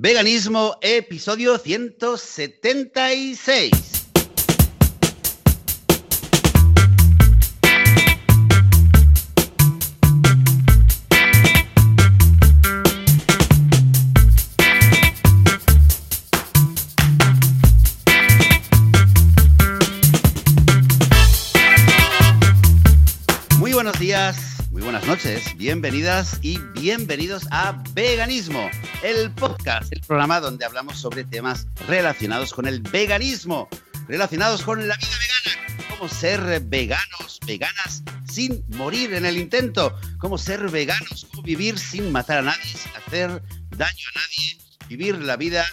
Veganismo, episodio 176. Bienvenidas y bienvenidos a Veganismo, el podcast, el programa donde hablamos sobre temas relacionados con el veganismo, relacionados con la vida vegana, cómo ser veganos, veganas sin morir en el intento, cómo ser veganos, cómo vivir sin matar a nadie, sin hacer daño a nadie, vivir la vida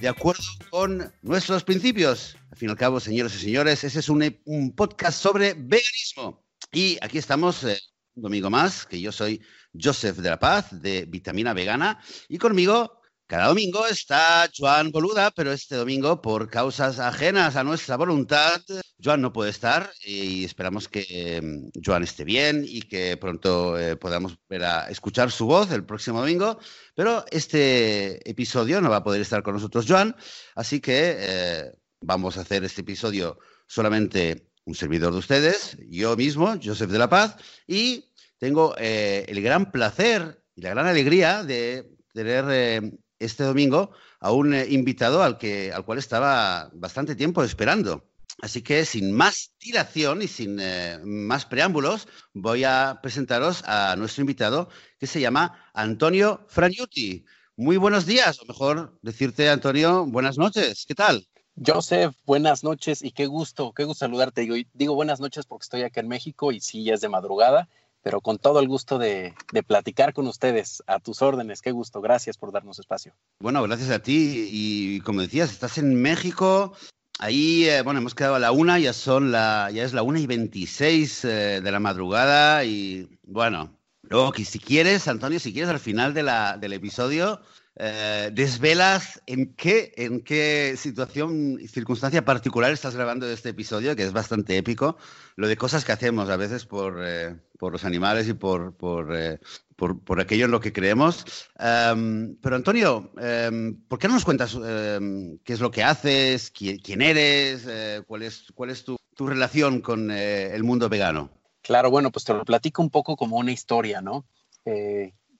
de acuerdo con nuestros principios. Al fin y al cabo, señores y señores, ese es un, un podcast sobre veganismo. Y aquí estamos eh, un domingo más, que yo soy Joseph de la Paz, de Vitamina Vegana, y conmigo, cada domingo, está Joan Boluda, pero este domingo, por causas ajenas a nuestra voluntad, Joan no puede estar y esperamos que eh, Joan esté bien y que pronto eh, podamos ver a escuchar su voz el próximo domingo, pero este episodio no va a poder estar con nosotros Joan, así que eh, vamos a hacer este episodio solamente un servidor de ustedes, yo mismo, Joseph de la Paz, y tengo eh, el gran placer y la gran alegría de tener eh, este domingo a un eh, invitado al, que, al cual estaba bastante tiempo esperando. Así que sin más dilación y sin eh, más preámbulos, voy a presentaros a nuestro invitado que se llama Antonio Fragnuti. Muy buenos días, o mejor decirte, Antonio, buenas noches. ¿Qué tal? Joseph, buenas noches y qué gusto, qué gusto saludarte. Digo, digo buenas noches porque estoy acá en México y sí, ya es de madrugada, pero con todo el gusto de, de, platicar con ustedes, a tus órdenes. Qué gusto, gracias por darnos espacio. Bueno, gracias a ti y como decías, estás en México. Ahí, eh, bueno, hemos quedado a la una, ya son la, ya es la una y veintiséis eh, de la madrugada y bueno, luego que si quieres, Antonio, si quieres al final de la, del episodio, eh, desvelas en qué, en qué situación y circunstancia particular estás grabando este episodio, que es bastante épico, lo de cosas que hacemos a veces por, eh, por los animales y por, eh, por, por, aquello en lo que creemos. Um, pero Antonio, um, ¿por qué no nos cuentas um, qué es lo que haces, quién, eres, cuál es, cuál es tu, tu relación con el mundo vegano? Claro, bueno, pues te lo platico un poco como una historia, ¿no?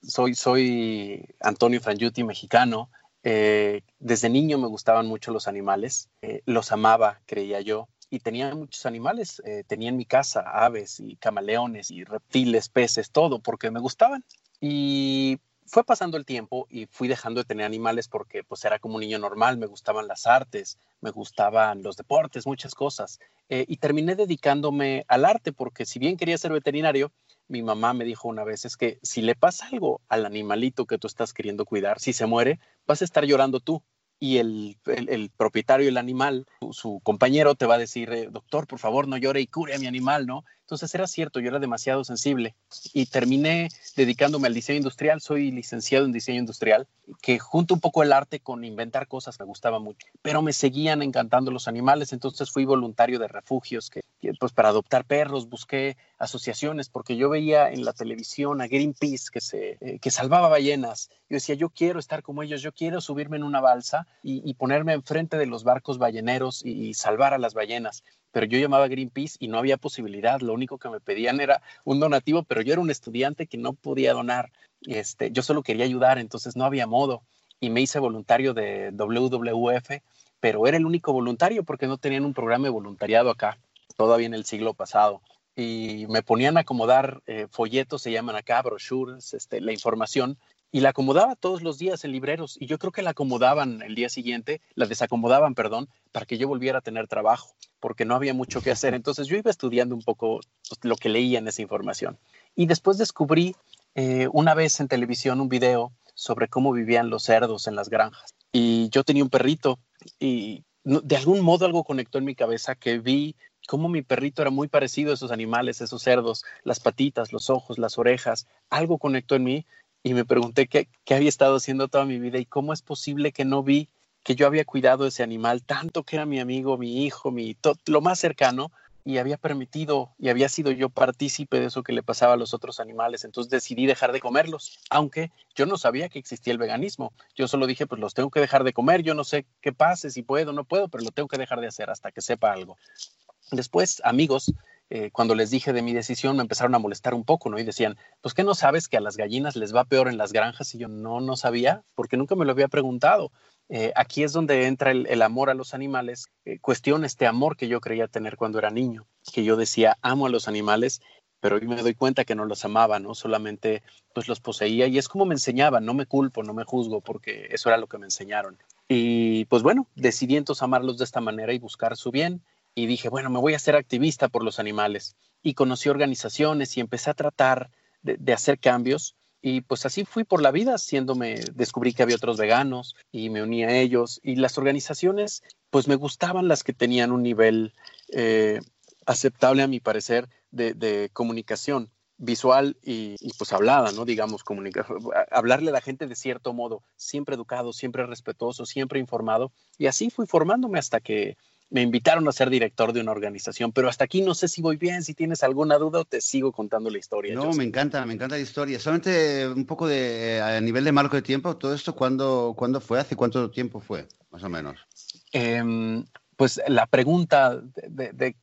Soy, soy Antonio Frangiuti, mexicano. Eh, desde niño me gustaban mucho los animales, eh, los amaba, creía yo, y tenía muchos animales. Eh, tenía en mi casa aves y camaleones y reptiles, peces, todo, porque me gustaban. Y fue pasando el tiempo y fui dejando de tener animales porque pues era como un niño normal, me gustaban las artes, me gustaban los deportes, muchas cosas. Y terminé dedicándome al arte porque si bien quería ser veterinario, mi mamá me dijo una vez es que si le pasa algo al animalito que tú estás queriendo cuidar, si se muere, vas a estar llorando tú. Y el, el, el propietario del animal, su, compañero, te va a decir, eh, doctor, por favor, no llore y cure a mi animal, ¿no? Entonces era cierto, yo era demasiado sensible y terminé dedicándome al diseño industrial. Soy licenciado en diseño industrial, que junto un poco el arte con inventar cosas me gustaba mucho, pero me seguían encantando los animales. Entonces fui voluntario de refugios, que, pues para adoptar perros busqué asociaciones porque yo veía en la televisión a Greenpeace que, se, eh, que salvaba ballenas. Yo decía, yo quiero estar como ellos, yo quiero subirme en una balsa y, y ponerme enfrente de los barcos balleneros y salvar a las ballenas pero yo llamaba Greenpeace y no había posibilidad. Lo único que me pedían era un donativo, pero yo era un estudiante que no podía donar. Este, yo solo quería ayudar, entonces no había modo. Y me hice voluntario de WWF, pero era el único voluntario porque no tenían un programa de voluntariado acá, todavía en el siglo pasado. Y me ponían a acomodar eh, folletos, se llaman acá, brochures, este, la información, y la acomodaba todos los días en libreros y yo creo que la acomodaban el día siguiente, la desacomodaban, perdón, para que yo volviera a tener trabajo, porque no había mucho que hacer. Entonces yo iba estudiando un poco lo que leía en esa información. Y después descubrí eh, una vez en televisión un video sobre cómo vivían los cerdos en las granjas. Y yo tenía un perrito y de algún modo algo conectó en mi cabeza que vi cómo mi perrito era muy parecido a esos animales, esos cerdos, las patitas, los ojos, las orejas. Algo conectó en mí y me pregunté qué, había estado haciendo toda mi vida y cómo es posible que no vi que yo había cuidado ese animal tanto que era mi amigo, mi hijo, mi lo más cercano y había permitido y había sido yo partícipe de eso que le pasaba a los otros animales, entonces decidí dejar de comerlos, aunque yo no sabía que existía el veganismo. Yo solo dije, pues los tengo que dejar de comer, yo no sé qué pase, si puedo o no puedo, pero lo tengo que dejar de hacer hasta que sepa algo. Después, amigos, eh, cuando les dije de mi decisión, me empezaron a molestar un poco, ¿no? Y decían, pues que no sabes que a las gallinas les va peor en las granjas. Y yo no, no sabía, porque nunca me lo había preguntado. Eh, aquí es donde entra el, amor a los animales, eh, este amor que yo creía tener cuando era niño, que yo decía, amo a los animales, pero hoy me doy cuenta que no los amaba, ¿no? Solamente pues los poseía y es como me enseñaban, no me culpo, no me juzgo, porque eso era lo que me enseñaron. Y pues bueno, decidí entonces amarlos de esta manera y buscar su bien y dije, bueno, me voy a ser activista por los animales. Y conocí organizaciones y empecé a tratar de, hacer cambios. Y pues así fui por la vida, haciéndome, descubrí que había otros veganos y me uní a ellos. Y las organizaciones, pues me gustaban las que tenían un nivel eh, aceptable, a mi parecer, de, comunicación visual y, pues hablada, ¿no? Digamos, comunicar, hablarle a la gente de cierto modo, siempre educado, siempre respetuoso, siempre informado. Y así fui formándome hasta que me invitaron a ser director de una organización, pero hasta aquí no sé si voy bien, si tienes alguna duda te sigo contando la historia. No, me encanta, me encanta la historia. Solamente un poco de, a nivel de marco de tiempo, todo esto, ¿cuándo, ¿cuándo fue? ¿Hace cuánto tiempo fue, más o menos? Em, pues la pregunta, de,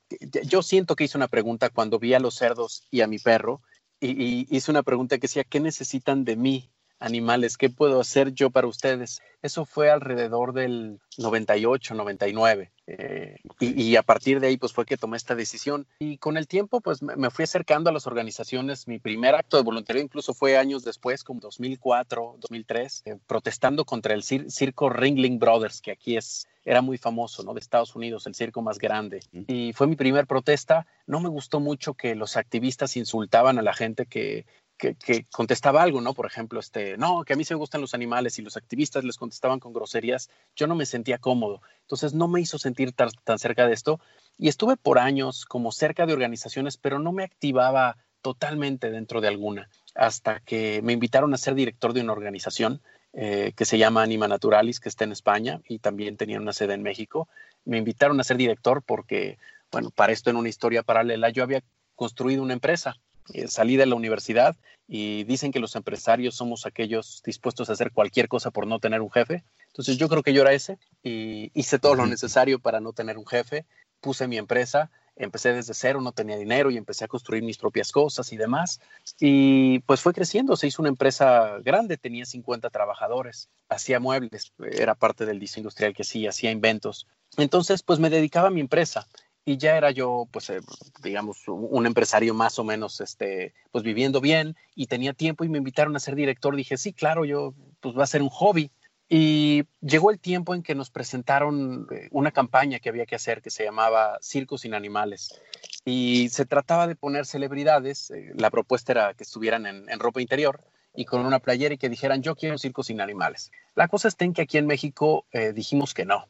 yo siento que hice una pregunta cuando vi a los cerdos y a mi perro, y hice una pregunta que decía, ¿qué necesitan de mí animales, ¿qué puedo hacer yo para ustedes? Eso fue alrededor del 98, 99. Eh, y, a partir de ahí, pues fue que tomé esta decisión. Y con el tiempo, pues me, fui acercando a las organizaciones. Mi primer acto de voluntariado incluso fue años después, como 2004, 2003, eh, protestando contra el circo Ringling Brothers, que aquí es era muy famoso, ¿no? De Estados Unidos, el circo más grande. Y fue mi primer protesta. No me gustó mucho que los activistas insultaban a la gente que, que, contestaba algo, ¿no? Por ejemplo, este, no, que a mí se me gustan los animales y los activistas les contestaban con groserías, yo no me sentía cómodo. Entonces no me hizo sentir tan, cerca de esto y estuve por años como cerca de organizaciones, pero no me activaba totalmente dentro de alguna, hasta que me invitaron a ser director de una organización eh, que se llama Anima Naturalis, que está en España y también tenía una sede en México. Me invitaron a ser director porque, bueno, para esto en una historia paralela, yo había construido una empresa eh, salí de la universidad y dicen que los empresarios somos aquellos dispuestos a hacer cualquier cosa por no tener un jefe. Entonces yo creo que yo era ese y hice todo lo necesario para no tener un jefe. Puse mi empresa, empecé desde cero, no tenía dinero y empecé a construir mis propias cosas y demás. Y pues fue creciendo, se hizo una empresa grande, tenía 50 trabajadores, hacía muebles, era parte del diseño industrial que sí, hacía inventos. Entonces pues me dedicaba a mi empresa y ya era yo, pues, eh, digamos, un empresario más o menos, este, pues viviendo bien y tenía tiempo y me invitaron a ser director. Dije, sí, claro, yo, pues va a ser un hobby. Y llegó el tiempo en que nos presentaron eh, una campaña que había que hacer que se llamaba Circos sin Animales. Y se trataba de poner celebridades, eh, la propuesta era que estuvieran en, ropa interior y con una playera y que dijeran, yo quiero circos sin animales. La cosa está en que aquí en México dijimos que no,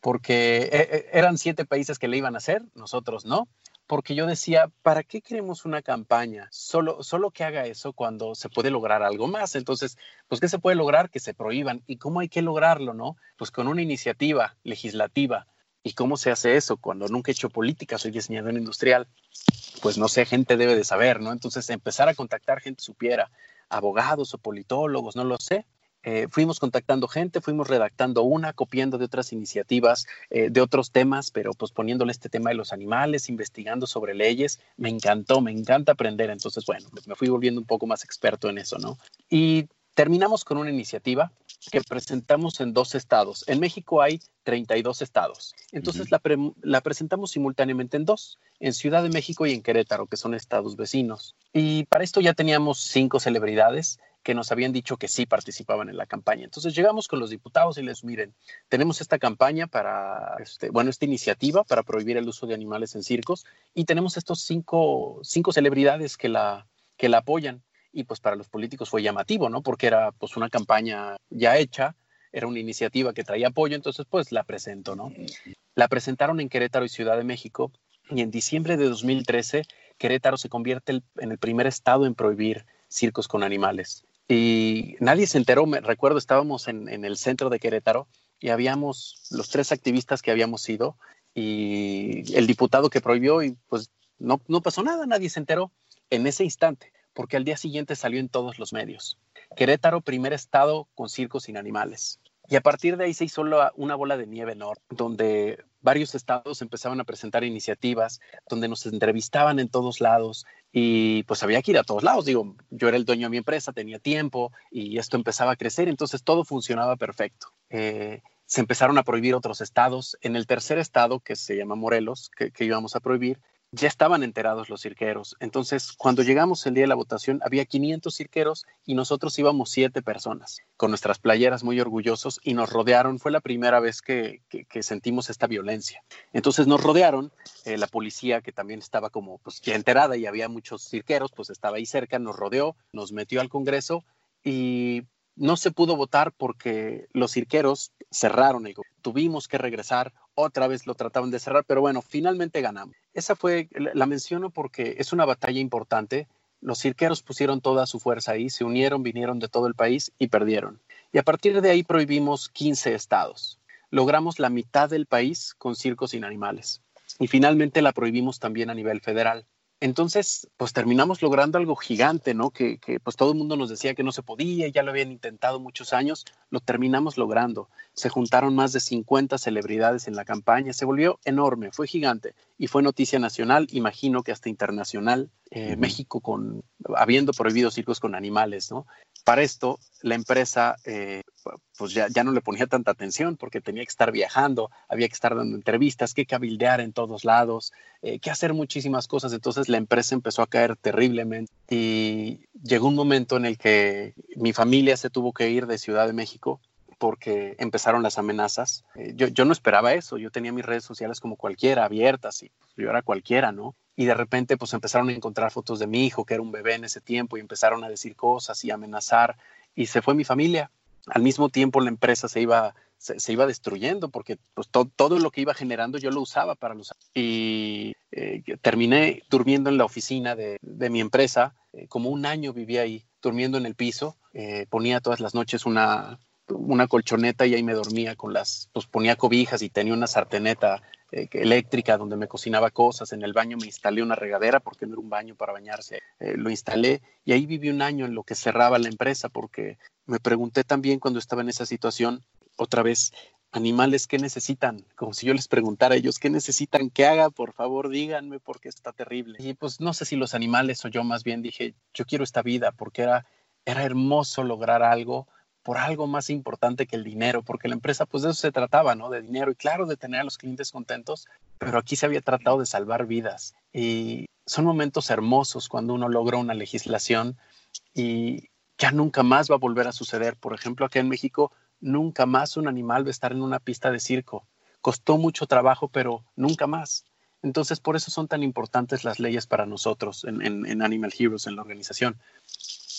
porque eh, eh, eran siete países que le iban a hacer, nosotros no, porque yo decía, ¿para qué queremos una campaña? Solo, solo que haga eso cuando se puede lograr algo más. Entonces, pues, ¿qué se puede lograr? Que se prohíban. ¿Y cómo hay que lograrlo, no? Pues con una iniciativa legislativa. ¿Y cómo se hace eso? Cuando nunca he hecho política, soy diseñador industrial. Pues no sé, gente debe de saber, ¿no? Entonces, empezar a contactar gente supiera, abogados o politólogos, no lo sé. Eh, fuimos contactando gente, fuimos redactando una, copiando de otras iniciativas, eh, de otros temas, pero pues poniéndole este tema de los animales, investigando sobre leyes. Me encantó, me encanta aprender. Entonces, bueno, me fui volviendo un poco más experto en eso, ¿no? Y terminamos con una iniciativa que presentamos en dos estados. En México hay 32 estados. Entonces la, la, presentamos simultáneamente en dos, en Ciudad de México y en Querétaro, que son estados vecinos. Y para esto ya teníamos cinco celebridades que nos habían dicho que sí participaban en la campaña. Entonces llegamos con los diputados y les miren, tenemos esta campaña para, este, bueno, esta iniciativa para prohibir el uso de animales en circos y tenemos estos cinco, cinco celebridades que la, que la apoyan. Y pues para los políticos fue llamativo, ¿no? Porque era pues una campaña ya hecha, era una iniciativa que traía apoyo, entonces pues la presento, ¿no? La presentaron en Querétaro y Ciudad de México y en diciembre de 2013 Querétaro se convierte en el primer estado en prohibir circos con animales. Y nadie se enteró, me recuerdo, estábamos en, el centro de Querétaro y habíamos los tres activistas que habíamos ido y el diputado que prohibió y pues no, no pasó nada, nadie se enteró en ese instante, porque al día siguiente salió en todos los medios. Querétaro, primer estado con circos sin animales. Y a partir de ahí se hizo una bola de nieve enorme, donde varios estados empezaban a presentar iniciativas, donde nos entrevistaban en todos lados y pues había que ir a todos lados. Digo, yo era el dueño de mi empresa, tenía tiempo y esto empezaba a crecer, entonces todo funcionaba perfecto. Eh, se empezaron a prohibir otros estados. En el tercer estado, que se llama Morelos, que, que íbamos a prohibir, ya estaban enterados los cirqueros. Entonces, cuando llegamos el día de la votación, había 500 cirqueros y nosotros íbamos siete personas, con nuestras playeras muy orgullosos y nos rodearon. Fue la primera vez que, sentimos esta violencia. Entonces nos rodearon, eh, la policía que también estaba como pues ya enterada y había muchos cirqueros, pues estaba ahí cerca, nos rodeó, nos metió al Congreso y no se pudo votar porque los cirqueros cerraron el Tuvimos que regresar, otra vez lo trataban de cerrar, pero bueno, finalmente ganamos. Esa fue, la menciono porque es una batalla importante. Los cirqueros pusieron toda su fuerza ahí, se unieron, vinieron de todo el país y perdieron. Y a partir de ahí prohibimos 15 estados. Logramos la mitad del país con circos sin animales. Y finalmente la prohibimos también a nivel federal. Entonces, pues terminamos logrando algo gigante, ¿no? Que, pues todo el mundo nos decía que no se podía, ya lo habían intentado muchos años, lo terminamos logrando. Se juntaron más de 50 celebridades en la campaña, se volvió enorme, fue gigante y fue noticia nacional, imagino que hasta internacional, eh, México con, habiendo prohibido circos con animales, ¿no? Para esto, la empresa eh, pues ya, ya, no le ponía tanta atención porque tenía que estar viajando, había que estar dando entrevistas, que cabildear en todos lados, eh, que hacer muchísimas cosas. Entonces la empresa empezó a caer terriblemente y llegó un momento en el que mi familia se tuvo que ir de Ciudad de México porque empezaron las amenazas. Eh, yo, no esperaba eso, yo tenía mis redes sociales como cualquiera, abiertas, y pues, yo era cualquiera, ¿no? Y de repente pues empezaron a encontrar fotos de mi hijo, que era un bebé en ese tiempo, y empezaron a decir cosas y amenazar, y se fue mi familia al mismo tiempo la empresa se iba, se, iba destruyendo porque pues, todo lo que iba generando yo lo usaba para los... Y eh, terminé durmiendo en la oficina de, mi empresa, eh, como un año viví ahí, durmiendo en el piso, ponía todas las noches una, una colchoneta y ahí me dormía con las, pues ponía cobijas y tenía una sarteneta eh, eléctrica donde me cocinaba cosas. En el baño me instalé una regadera porque no era un baño para bañarse. Eh, lo instalé y ahí viví un año en lo que cerraba la empresa porque me pregunté también cuando estaba en esa situación, otra vez, animales, ¿qué necesitan? Como si yo les preguntara a ellos, ¿qué necesitan que haga? Por favor, díganme porque está terrible. Y pues no sé si los animales o yo más bien dije, yo quiero esta vida porque era, era hermoso lograr algo por algo más importante que el dinero, porque la empresa pues de eso se trataba, ¿no? De dinero y claro, de tener a los clientes contentos, pero aquí se había tratado de salvar vidas y son momentos hermosos cuando uno logra una legislación y ya nunca más va a volver a suceder. Por ejemplo, aquí en México, nunca más un animal va a estar en una pista de circo. Costó mucho trabajo, pero nunca más. Entonces, por eso son tan importantes las leyes para nosotros en, en Animal Heroes, en la organización.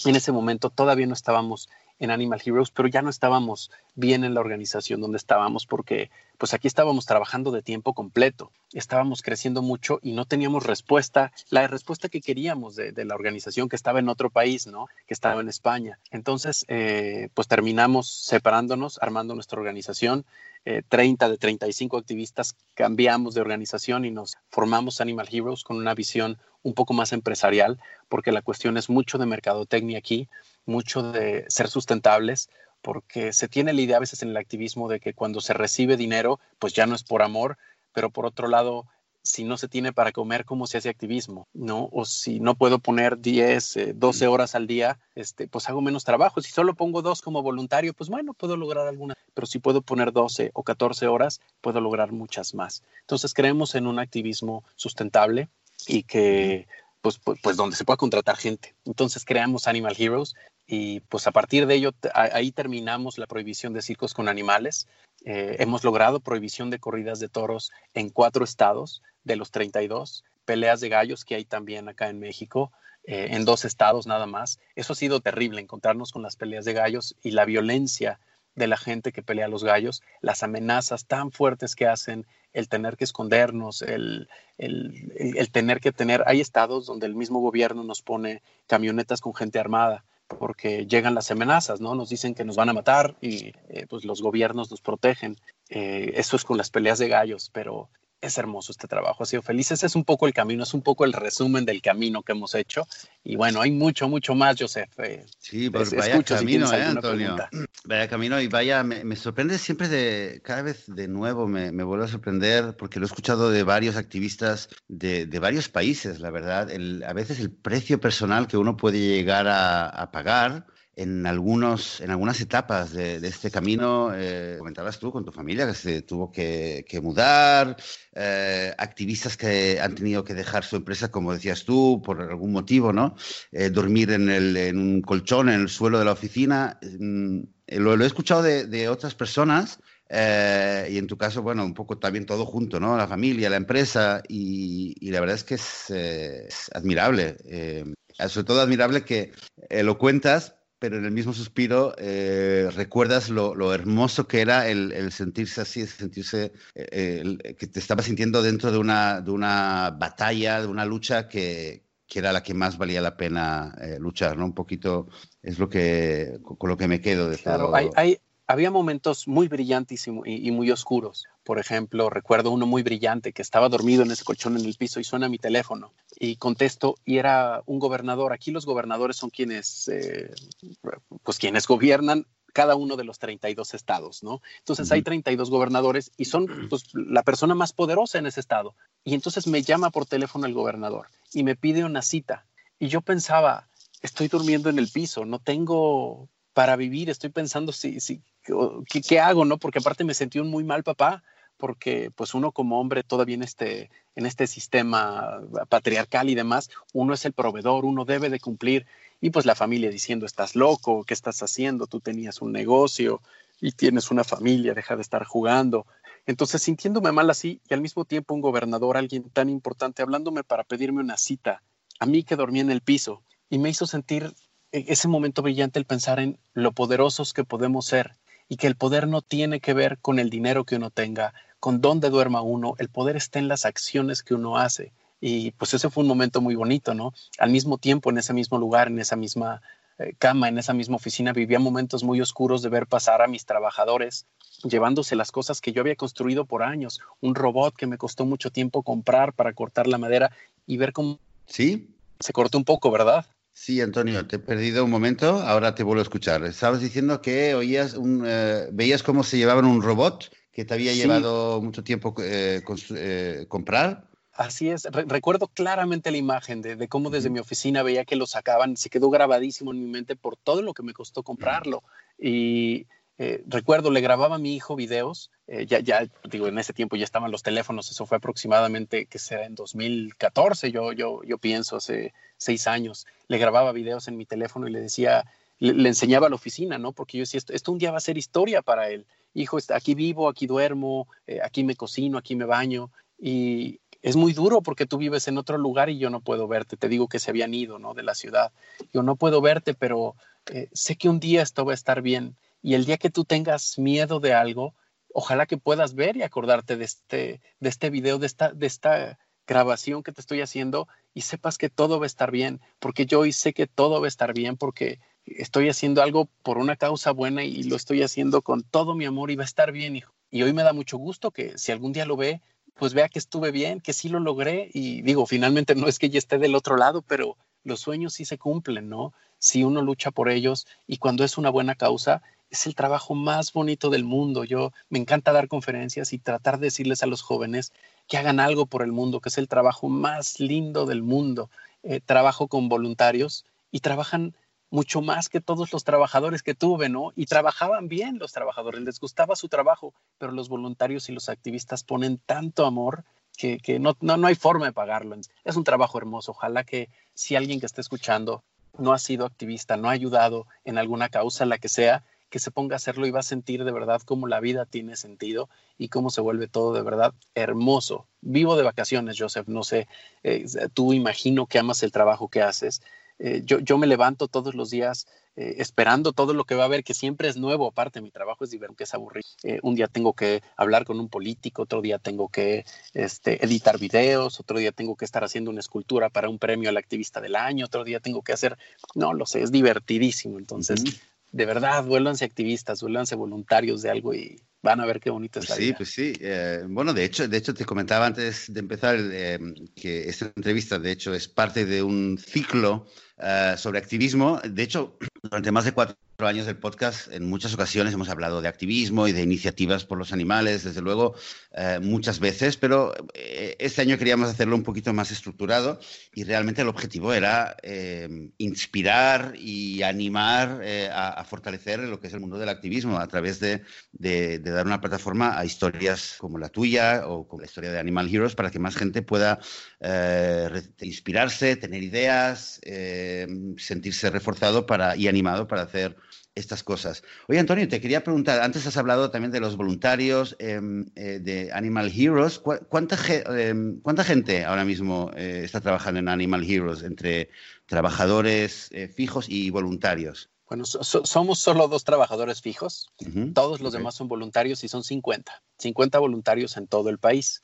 En ese momento todavía no estábamos en Animal Heroes, pero ya no estábamos bien en la organización donde estábamos porque pues aquí estábamos trabajando de tiempo completo, estábamos creciendo mucho y no teníamos respuesta, la respuesta que queríamos de, la organización que estaba en otro país, ¿no? Que estaba en España. Entonces, eh, pues terminamos separándonos, armando nuestra organización. 30 eh, de 35 activistas cambiamos de organización y nos formamos Animal Heroes con una visión un poco más empresarial, porque la cuestión es mucho de mercadotecnia aquí, mucho de ser sustentables, porque se tiene la idea a veces en el activismo de que cuando se recibe dinero, pues ya no es por amor, pero por otro lado, si no se tiene para comer, ¿cómo se hace activismo? ¿No? O si no puedo poner 10, 12 eh, horas al día, este, pues hago menos trabajo. Si solo pongo dos como voluntario, pues bueno, puedo lograr alguna. Pero si puedo poner 12 o 14 horas, puedo lograr muchas más. Entonces creemos en un activismo sustentable y que pues, pues, pues, donde se pueda contratar gente. Entonces creamos Animal Heroes y pues a partir de ello ahí terminamos la prohibición de circos con animales. Eh, hemos logrado prohibición de corridas de toros en cuatro estados de los 32, peleas de gallos que hay también acá en México. Eh, en dos estados nada más. Eso ha sido terrible, encontrarnos con las peleas de gallos y la violencia de la gente que pelea a los gallos, las amenazas tan fuertes que hacen, el tener que escondernos, el, tener que tener, hay estados donde el mismo gobierno nos pone camionetas con gente armada porque llegan las amenazas, ¿no? Nos dicen que nos van a matar y eh, pues los gobiernos nos protegen. Eh, es con las peleas de gallos, pero es hermoso este trabajo, ha sido feliz. Ese es un poco el camino, es un poco el resumen del camino que hemos hecho. Y bueno, hay mucho, mucho más, Joseph. Eh, sí, pues vaya camino, eh, Antonio. Vaya camino y vaya, me, sorprende siempre de, cada vez de nuevo me, me, vuelve a sorprender porque lo he escuchado de varios activistas de, de varios países, la verdad. El, a veces el precio personal que uno puede llegar a, a pagar en, algunos, en algunas etapas de, este camino, eh, comentabas tú con tu familia que se tuvo que, mudar, eh, activistas que han tenido que dejar su empresa, como decías tú, por algún motivo, ¿no? Eh, dormir en, el, en, un colchón en el suelo de la oficina. Mm, lo, he escuchado de, otras personas. y en tu caso, bueno, un poco también todo junto, ¿no? La familia, la empresa, y, la verdad es que es, admirable. sobre todo admirable que lo cuentas pero en el mismo suspiro eh, recuerdas lo, hermoso que era el, sentirse así, sentirse eh, que te estaba sintiendo dentro de una, de una batalla, de una lucha que, era la que más valía la pena eh, luchar, ¿no? Un poquito es lo que, con lo que me quedo de claro, hay, había momentos muy brillantes y muy, oscuros. Por ejemplo, recuerdo uno muy brillante que estaba dormido en ese colchón en el piso y suena mi teléfono y contesto y era un gobernador. Aquí los gobernadores son quienes, eh, pues quienes gobiernan cada uno de los 32 estados, ¿no? Entonces hay 32 gobernadores y son pues, la persona más poderosa en ese estado. Y entonces me llama por teléfono el gobernador y me pide una cita. Y yo pensaba, estoy durmiendo en el piso, no tengo para vivir, estoy pensando si, si, ¿qué, hago? ¿no? Porque aparte me sentí un muy mal papá, porque pues uno como hombre todavía en este, en este sistema patriarcal y demás, uno es el proveedor, uno debe de cumplir. Y pues la familia diciendo, estás loco, ¿qué estás haciendo? Tú tenías un negocio y tienes una familia, deja de estar jugando. Entonces, sintiéndome mal así y al mismo tiempo un gobernador, alguien tan importante, hablándome para pedirme una cita, a mí que dormía en el piso, y me hizo sentir e-, ese momento brillante el pensar en lo poderosos que podemos ser y que el poder no tiene que ver con el dinero que uno tenga, con dónde duerma uno, el poder está en las acciones que uno hace. Y pues ese fue un momento muy bonito, ¿no? Al mismo tiempo, en ese mismo lugar, en esa misma eh, cama, en esa misma oficina, vivía momentos muy oscuros de ver pasar a mis trabajadores llevándose las cosas que yo había construido por años, un robot que me costó mucho tiempo comprar para cortar la madera y ver cómo ¿Sí? se cortó un poco, ¿verdad? Sí, Antonio, te he perdido un momento, ahora te vuelvo a escuchar. Estabas diciendo que oías un, eh, veías cómo se llevaban un robot que te había llevado mucho tiempo eh, eh, comprar. Así es, recuerdo claramente la imagen de, cómo desde mi oficina veía que lo sacaban, se quedó grabadísimo en mi mente por todo lo que me costó comprarlo. Y eh, recuerdo, le grababa a mi hijo videos, eh, ya, ya, digo, en ese tiempo ya estaban los teléfonos, eso fue aproximadamente, que sea en 2014, yo, yo, yo pienso, hace seis años, le grababa videos en mi teléfono y le decía, le, enseñaba a la oficina, ¿no? Porque yo decía, esto, un día va a ser historia para él. Hijo, aquí vivo, aquí duermo, eh, aquí me cocino, aquí me baño. Y es muy duro porque tú vives en otro lugar y yo no puedo verte. Te digo que se habían ido, ¿no? De la ciudad. Yo no puedo verte, pero sé que un día esto va a estar bien y el día que tú tengas miedo de algo, ojalá que puedas ver y acordarte de este, de este video, de esta, de esta grabación que te estoy haciendo y sepas que todo va a estar bien, porque yo hoy sé que todo va a estar bien porque estoy haciendo algo por una causa buena y lo estoy haciendo con todo mi amor y va a estar bien. Y hoy me da mucho gusto que si algún día lo ve, pues vea que estuve bien, que sí lo logré y digo, finalmente no es que ya esté del otro lado, pero los sueños sí se cumplen, ¿no? Si uno lucha por ellos y cuando es una buena causa, es el trabajo más bonito del mundo. Yo me encanta dar conferencias y tratar de decirles a los jóvenes que hagan algo por el mundo, que es el trabajo más lindo del mundo. Eh, trabajo con voluntarios y trabajan mucho más que todos los trabajadores que tuve, ¿no? Y trabajaban bien los trabajadores, les gustaba su trabajo, pero los voluntarios y los activistas ponen tanto amor que, no, no, no hay forma de pagarlo. Es un trabajo hermoso. Ojalá que si alguien que esté escuchando no ha sido activista, no ha ayudado en alguna causa, la que sea, que se ponga a hacerlo y va a sentir de verdad cómo la vida tiene sentido y cómo se vuelve todo de verdad hermoso. Vivo de vacaciones, Joseph, no sé, eh, tú imagino que amas el trabajo que haces. Eh, yo, yo, me levanto todos los días eh, esperando todo lo que va a haber, que siempre es nuevo. Aparte, mi trabajo es divertido, que es aburrido. un día tengo que hablar con un político, otro día tengo que este, editar videos, otro día tengo que estar haciendo una escultura para un premio al activista del año, otro día tengo que hacer, no lo sé, es divertidísimo. Entonces, de verdad, vuélvanse activistas, vuélvanse voluntarios de algo y, Van a ver qué bonita es pues sí, Pues sí, eh, bueno, de hecho, de hecho te comentaba antes de empezar eh, que esta entrevista, de hecho, es parte de un ciclo eh, sobre activismo. De hecho, durante más de cuatro años del podcast, en muchas ocasiones hemos hablado de activismo y de iniciativas por los animales, desde luego, eh, muchas veces, pero eh, este año queríamos hacerlo un poquito más estructurado y realmente el objetivo era inspirar y animar a, fortalecer lo que es el mundo del activismo a través de, de, dar una plataforma a historias como la tuya o como la historia de Animal Heroes para que más gente pueda inspirarse, tener ideas Em, sentirse reforzado para, y animado para hacer estas cosas. Oye, Antonio, te quería preguntar, antes has hablado también de los voluntarios em, eh, de Animal Heroes. ¿Cuánta, em, ¿Cuánta, gente ahora mismo eh, está trabajando en Animal Heroes entre trabajadores eh, fijos y voluntarios? Bueno, somos solo dos trabajadores fijos. Todos los demás son voluntarios y son 50. 50 voluntarios en todo el país.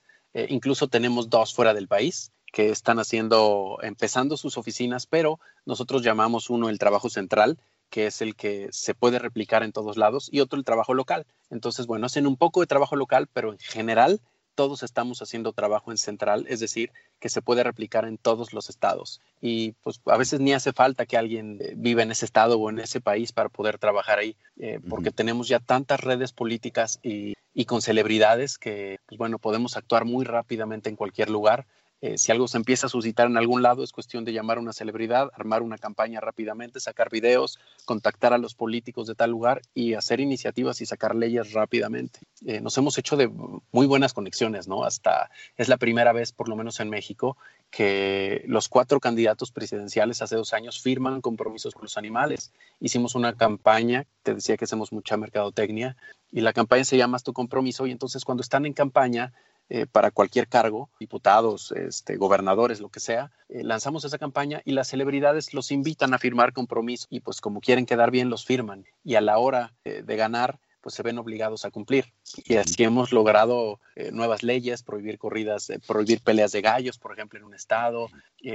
incluso tenemos dos fuera del país que están haciendo, empezando sus oficinas, pero nosotros llamamos uno el trabajo central, que es el que se puede replicar en todos lados, y otro el trabajo local. Entonces, bueno, hacen un poco de trabajo local, pero en general todos estamos haciendo trabajo en central, es decir, que se puede replicar en todos los estados. Y pues a veces ni hace falta que alguien eh, viva en ese estado o en ese país para poder trabajar ahí, eh, porque tenemos ya tantas redes políticas y, y con celebridades que, pues bueno, podemos actuar muy rápidamente en cualquier lugar eh, si algo se empieza a suscitar en algún lado, es cuestión de llamar a una celebridad, armar una campaña rápidamente, sacar videos, contactar a los políticos de tal lugar y hacer iniciativas y sacar leyes rápidamente. Eh, nos hemos hecho de muy buenas conexiones, ¿no? Hasta es la primera vez, por lo menos en México, que los cuatro candidatos presidenciales hace dos años firman compromisos con los animales. Hicimos una campaña, te decía que hacemos mucha mercadotecnia, y la campaña se llama Tu compromiso, y entonces cuando están en campaña eh, para cualquier cargo, diputados, este, gobernadores, lo que sea, eh, lanzamos esa campaña y las celebridades los invitan a firmar compromiso y pues como quieren quedar bien los firman y a la hora eh, de ganar pues se ven obligados a cumplir. Y así hemos logrado nuevas leyes, prohibir corridas, prohibir peleas de gallos, por ejemplo, en un estado,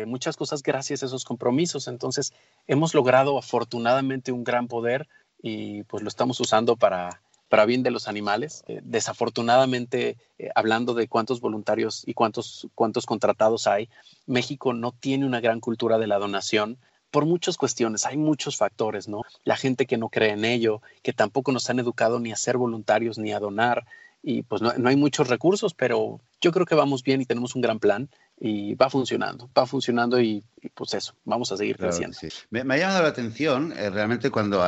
muchas cosas gracias a esos compromisos. Entonces, hemos logrado afortunadamente un gran poder y pues lo estamos usando para, para bien de los animales. Eh, desafortunadamente, eh, hablando de cuántos voluntarios y cuántos, cuántos contratados hay, México no tiene una gran cultura de la donación por muchas cuestiones, hay muchos factores, ¿no? La gente que no cree en ello, que tampoco nos han educado ni a ser voluntarios ni a donar, y pues no, no hay muchos recursos, pero yo creo que vamos bien y tenemos un gran plan y va funcionando, va funcionando y, pues eso, vamos a seguir creciendo. me, ha llamado la atención eh, realmente cuando,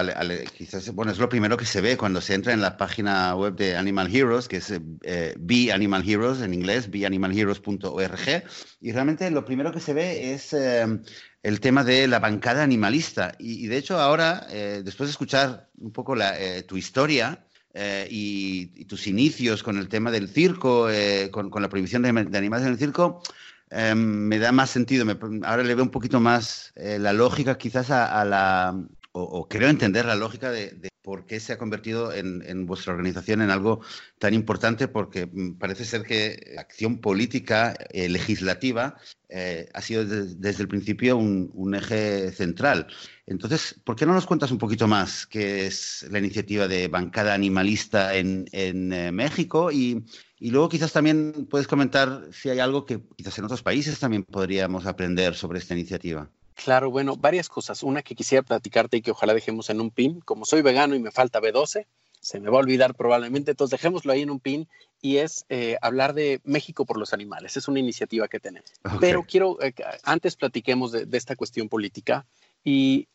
quizás, bueno, es lo primero que se ve cuando se entra en la página web de Animal Heroes, que es eh, Be Animal Heroes en inglés, beanimalheroes.org, y realmente lo primero que se ve es eh, el tema de la bancada animalista. Y, de hecho ahora, eh, después de escuchar un poco la, tu historia, y, tus inicios con el tema del circo, con, con, la prohibición de, de, animales en el circo, Em, me da más sentido. ahora le veo un poquito más eh, la lógica quizás a, la, o, creo entender la lógica de, por qué se ha convertido en, vuestra organización en algo tan importante, porque mm, parece ser que la acción política eh, legislativa eh, ha sido desde el principio un, eje central. Entonces, ¿por qué no nos cuentas un poquito más qué es la iniciativa de bancada animalista en, México y, y luego quizás también puedes comentar si hay algo que quizás en otros países también podríamos aprender sobre esta iniciativa. Claro, bueno, varias cosas. Una que quisiera platicarte y que ojalá dejemos en un pin. Como soy vegano y me falta B12, se me va a olvidar probablemente, entonces dejémoslo ahí en un pin y es eh, hablar de México por los animales. Es una iniciativa que tenemos. Pero quiero, eh, antes platiquemos de, esta cuestión política. Y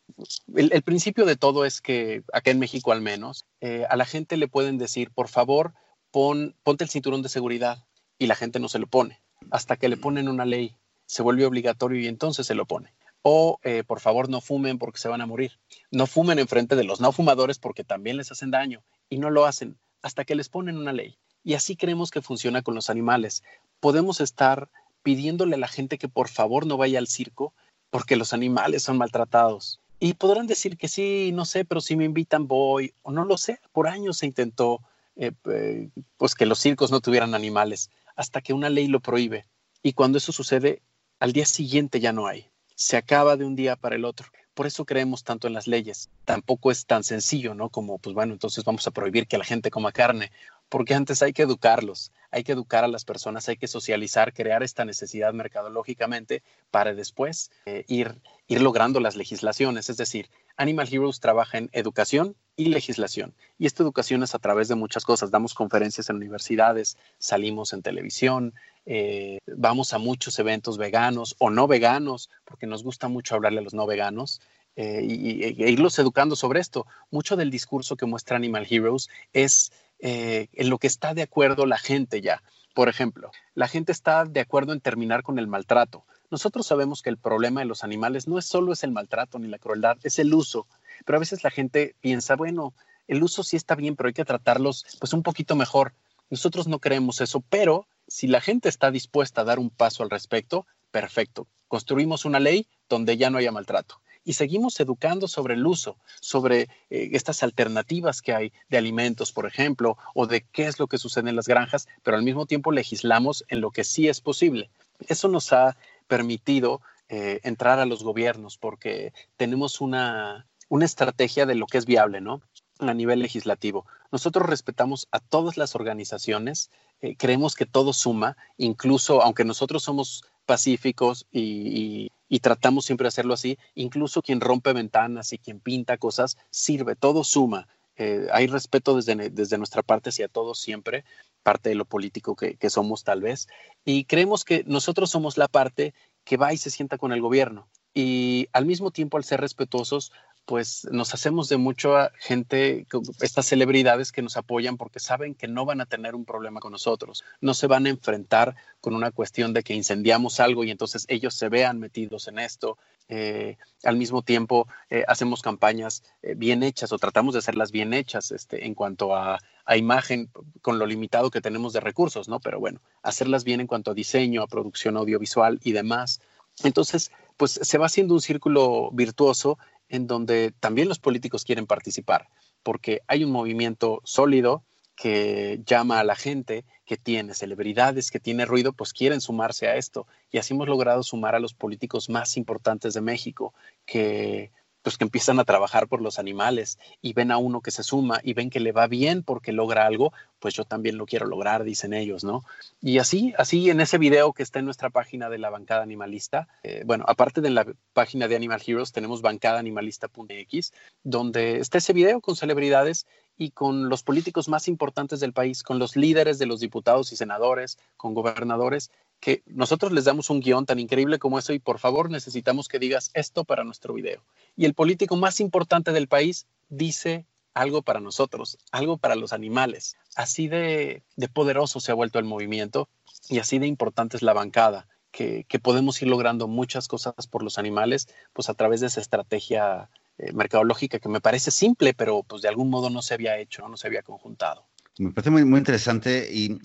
el, principio de todo es que acá en México al menos, eh, a la gente le pueden decir, por favor, ponte el cinturón de seguridad y la gente no se lo pone. Hasta que le ponen una ley, se vuelve obligatorio y entonces se lo pone. O eh, por favor no fumen porque se van a morir. No fumen enfrente de los no fumadores porque también les hacen daño y no lo hacen hasta que les ponen una ley. Y así creemos que funciona con los animales. Podemos estar pidiéndole a la gente que por favor no vaya al circo porque los animales son maltratados. Y podrán decir que sí, no sé, pero si me invitan voy, o no lo sé. Por años se intentó eh, pues que los circos no tuvieran animales, hasta que una ley lo prohíbe. Y cuando eso sucede, al día siguiente ya no hay. Se acaba de un día para el otro. Por eso creemos tanto en las leyes. Tampoco es tan sencillo, ¿no? Como, pues bueno, entonces vamos a prohibir que la gente coma carne. Porque antes hay que educarlos, hay que educar a las personas, hay que socializar, crear esta necesidad mercadológicamente para después eh, ir, ir logrando las legislaciones. Es decir, Animal Heroes trabaja en educación y legislación. Y esta educación es a través de muchas cosas. Damos conferencias en universidades, salimos en televisión, eh, vamos a muchos eventos veganos o no veganos, porque nos gusta mucho hablarle a los no veganos. Eh, y, e irlos educando sobre esto. Mucho del discurso que muestra Animal Heroes es eh, en lo que está de acuerdo la gente ya. Por ejemplo, la gente está de acuerdo en terminar con el maltrato. Nosotros sabemos que el problema de los animales no es solo es el maltrato ni la crueldad, es el uso. Pero a veces la gente piensa, bueno, el uso sí está bien, pero hay que tratarlos pues un poquito mejor. Nosotros no creemos eso, pero si la gente está dispuesta a dar un paso al respecto, perfecto. Construimos una ley donde ya no haya maltrato y seguimos educando sobre el uso, sobre eh, estas alternativas que hay de alimentos, por ejemplo, o de qué es lo que sucede en las granjas, pero al mismo tiempo legislamos en lo que sí es posible. Eso nos ha permitido eh, entrar a los gobiernos porque tenemos una, una estrategia de lo que es viable, ¿no? A nivel legislativo. Nosotros respetamos a todas las organizaciones, eh, creemos que todo suma, incluso aunque nosotros somos pacíficos y, tratamos siempre de hacerlo así. Incluso quien rompe ventanas y quien pinta cosas sirve, todo suma. Eh, hay respeto desde, desde, nuestra parte hacia todos siempre, parte de lo político que, que, somos tal vez, y creemos que nosotros somos la parte que va y se sienta con el gobierno. Y al mismo tiempo, al ser respetuosos, pues nos hacemos de mucha gente, estas celebridades que nos apoyan porque saben que no van a tener un problema con nosotros, no se van a enfrentar con una cuestión de que incendiamos algo y entonces ellos se vean metidos en esto. Eh, al mismo tiempo eh, hacemos campañas eh, bien hechas o tratamos de hacerlas bien hechas este, en cuanto a, a, imagen con lo limitado que tenemos de recursos, ¿no? Pero bueno, hacerlas bien en cuanto a diseño, a producción audiovisual y demás. Entonces, pues se va haciendo un círculo virtuoso en donde también los políticos quieren participar, porque hay un movimiento sólido que llama a la gente, que tiene celebridades, que tiene ruido, pues quieren sumarse a esto. Y así hemos logrado sumar a los políticos más importantes de México, que pues que empiezan a trabajar por los animales y ven a uno que se suma y ven que le va bien porque logra algo, pues yo también lo quiero lograr, dicen ellos, ¿no? Y así, así en ese video que está en nuestra página de la bancada animalista, eh, bueno, aparte de la página de Animal Heroes, tenemos bancadaanimalista.x, donde está ese video con celebridades y con los políticos más importantes del país, con los líderes de los diputados y senadores, con gobernadores, que nosotros les damos un guion tan increíble como eso y por favor necesitamos que digas esto para nuestro video. Y el político más importante del país dice algo para nosotros, algo para los animales. Así de, poderoso se ha vuelto el movimiento y así de importante es la bancada, que, podemos ir logrando muchas cosas por los animales, pues a través de esa estrategia eh, mercadológica que me parece simple, pero pues de algún modo no se había hecho, no se había conjuntado. Me parece muy, muy interesante y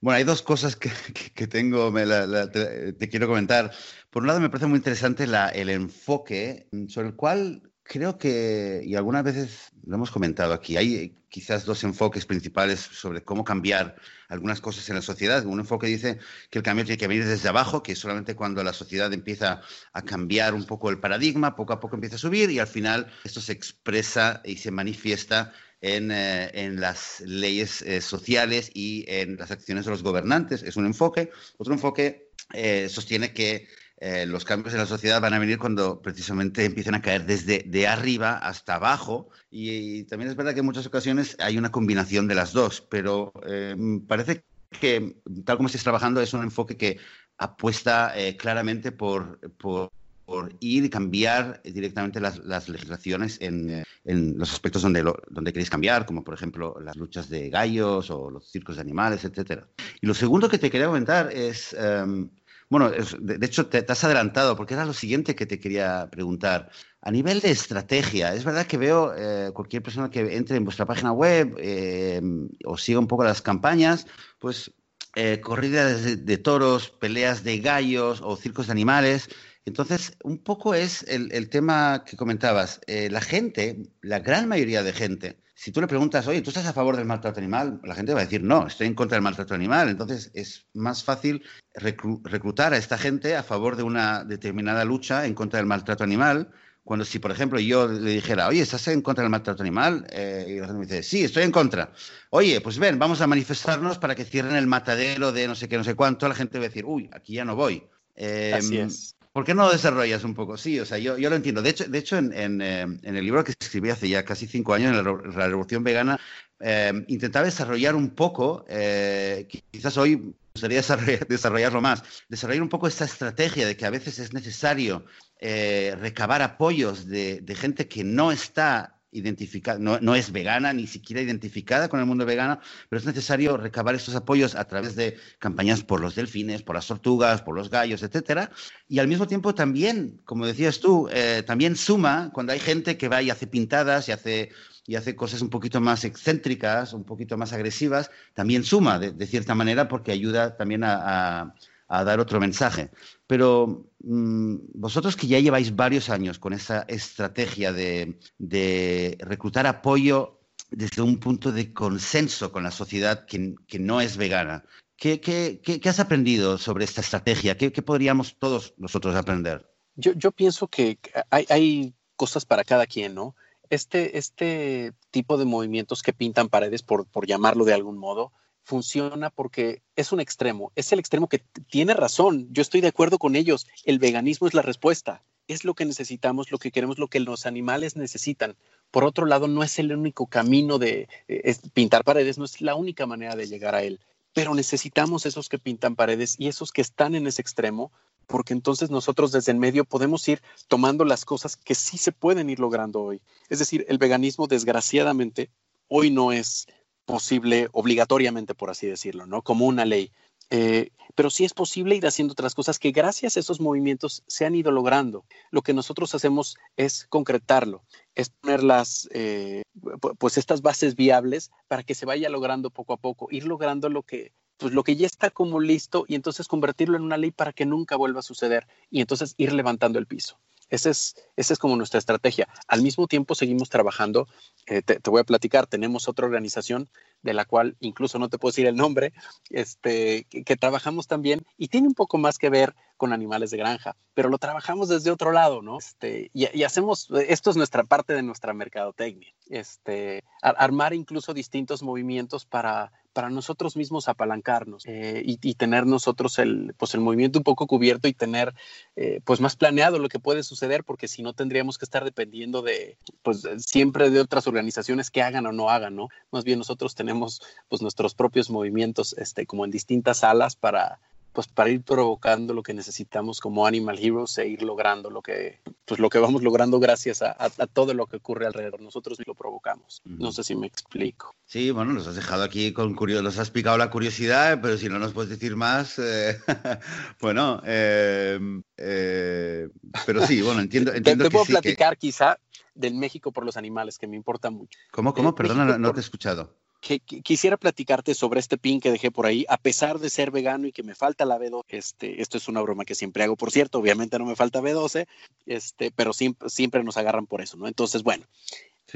bueno, hay dos cosas que, tengo, te, quiero comentar. Por un lado, me parece muy interesante el enfoque sobre el cual creo que, y algunas veces lo hemos comentado aquí, hay quizás dos enfoques principales sobre cómo cambiar algunas cosas en la sociedad. Un enfoque dice que el cambio tiene que venir desde abajo, que solamente cuando la sociedad empieza a cambiar un poco el paradigma, poco a poco empieza a subir y al final esto se expresa y se manifiesta eh, en, las leyes eh, sociales y en las acciones de los gobernantes. Es un enfoque. Otro enfoque eh, sostiene que los cambios en la sociedad van a venir cuando precisamente empiezan a caer desde de arriba hasta abajo. Y, también es verdad que en muchas ocasiones hay una combinación de las dos, pero parece que tal como estáis trabajando es un enfoque que apuesta claramente por, por por ir y cambiar directamente las, legislaciones en, los aspectos donde, donde queréis cambiar, como por ejemplo las luchas de gallos o los circos de animales, etc. Y lo segundo que te quería comentar es, em, bueno, de, hecho te, has adelantado porque era lo siguiente que te quería preguntar. A nivel de estrategia, es verdad que veo eh, cualquier persona que entre en vuestra página web em, o siga un poco las campañas, pues eh, corridas de, toros, peleas de gallos o circos de animales. Entonces, un poco es el, tema que comentabas. Eh, la gente, la gran mayoría de gente, si tú le preguntas, oye, ¿tú estás a favor del maltrato animal? La gente va a decir, no, estoy en contra del maltrato animal. Entonces, es más fácil reclutar a esta gente a favor de una determinada lucha en contra del maltrato animal cuando si, por ejemplo, yo le dijera, oye, ¿estás en contra del maltrato animal? Eh, y la gente me dice, sí, estoy en contra. Oye, pues ven, vamos a manifestarnos para que cierren el matadero de no sé qué, no sé cuánto. La gente va a decir, uy, aquí ya no voy. Así em, es. ¿Por qué no lo desarrollas un poco? Sí, o sea, yo, yo lo entiendo. De hecho, de hecho en, en, eh, el libro que escribí hace ya casi cinco años, en la, Revolución Vegana, eh, intentaba desarrollar un poco, eh, quizás hoy gustaría desarrollarlo más, desarrollar un poco esta estrategia de que a veces es necesario recabar apoyos de, de gente que no está identificada, no, es vegana, ni siquiera identificada con el mundo vegano, pero es necesario recabar estos apoyos a través de campañas por los delfines, por las tortugas, por los gallos, etcétera. Y al mismo tiempo también, como decías tú, eh, también suma cuando hay gente que va y hace pintadas y hace y hace cosas un poquito más excéntricas, un poquito más agresivas, también suma de, cierta manera porque ayuda también a dar otro mensaje. Pero mm, vosotros que ya lleváis varios años con esa estrategia de, reclutar apoyo desde un punto de consenso con la sociedad que, no es vegana, ¿qué, has aprendido sobre esta estrategia? ¿Qué, podríamos todos nosotros aprender? Yo, pienso que hay, cosas para cada quien, ¿no? Este, este tipo de movimientos que pintan paredes, por llamarlo de algún modo, funciona porque es un extremo, es el extremo que tiene razón, yo estoy de acuerdo con ellos, el veganismo es la respuesta, es lo que necesitamos, lo que queremos, lo que los animales necesitan. Por otro lado, no es el único camino de eh, pintar paredes, no es la única manera de llegar a él, pero necesitamos esos que pintan paredes y esos que están en ese extremo, porque entonces nosotros desde el medio podemos ir tomando las cosas que sí se pueden ir logrando hoy. Es decir, el veganismo desgraciadamente hoy no es posible obligatoriamente, por así decirlo, ¿no? Como una ley. Eh, pero sí es posible ir haciendo otras cosas que gracias a esos movimientos se han ido logrando. Lo que nosotros hacemos es concretarlo, es poner las, eh, pues estas bases viables para que se vaya logrando poco a poco, ir logrando lo que, pues lo que ya está como listo y entonces convertirlo en una ley para que nunca vuelva a suceder y entonces ir levantando el piso. Esa es, esa es como nuestra estrategia. Al mismo tiempo seguimos trabajando, eh, te, voy a platicar, tenemos otra organización de la cual incluso no te puedo decir el nombre, este, que, trabajamos también y tiene un poco más que ver con animales de granja, pero lo trabajamos desde otro lado, ¿no? Este, y, hacemos, esto es nuestra parte de nuestra mercadotecnia, este, armar incluso distintos movimientos para para nosotros mismos apalancarnos eh, y, tener nosotros el, pues el movimiento un poco cubierto y tener eh, pues más planeado lo que puede suceder, porque si no tendríamos que estar dependiendo de, pues siempre de otras organizaciones que hagan o no hagan, ¿no? Más bien nosotros tenemos pues nuestros propios movimientos, este, como en distintas salas para, pues para ir provocando lo que necesitamos como Animal Heroes e ir logrando lo que, pues lo que vamos logrando gracias a, todo lo que ocurre alrededor. Nosotros lo provocamos. No sé si me explico. Sí, bueno, nos has dejado aquí con curiosidad, nos has picado la curiosidad, pero si no nos puedes decir más, eh, bueno, em, eh, pero sí, bueno, entiendo. entiendo te, puedo platicar quizá del México por los animales, que me importa mucho. ¿Cómo, cómo? Perdona, no te he escuchado que, quisiera platicarte sobre este pin que dejé por ahí, a pesar de ser vegano y que me falta la B12. Este, esto es una broma que siempre hago, por cierto, obviamente no me falta B12, este, pero siempre, siempre nos agarran por eso, ¿no? Entonces, bueno,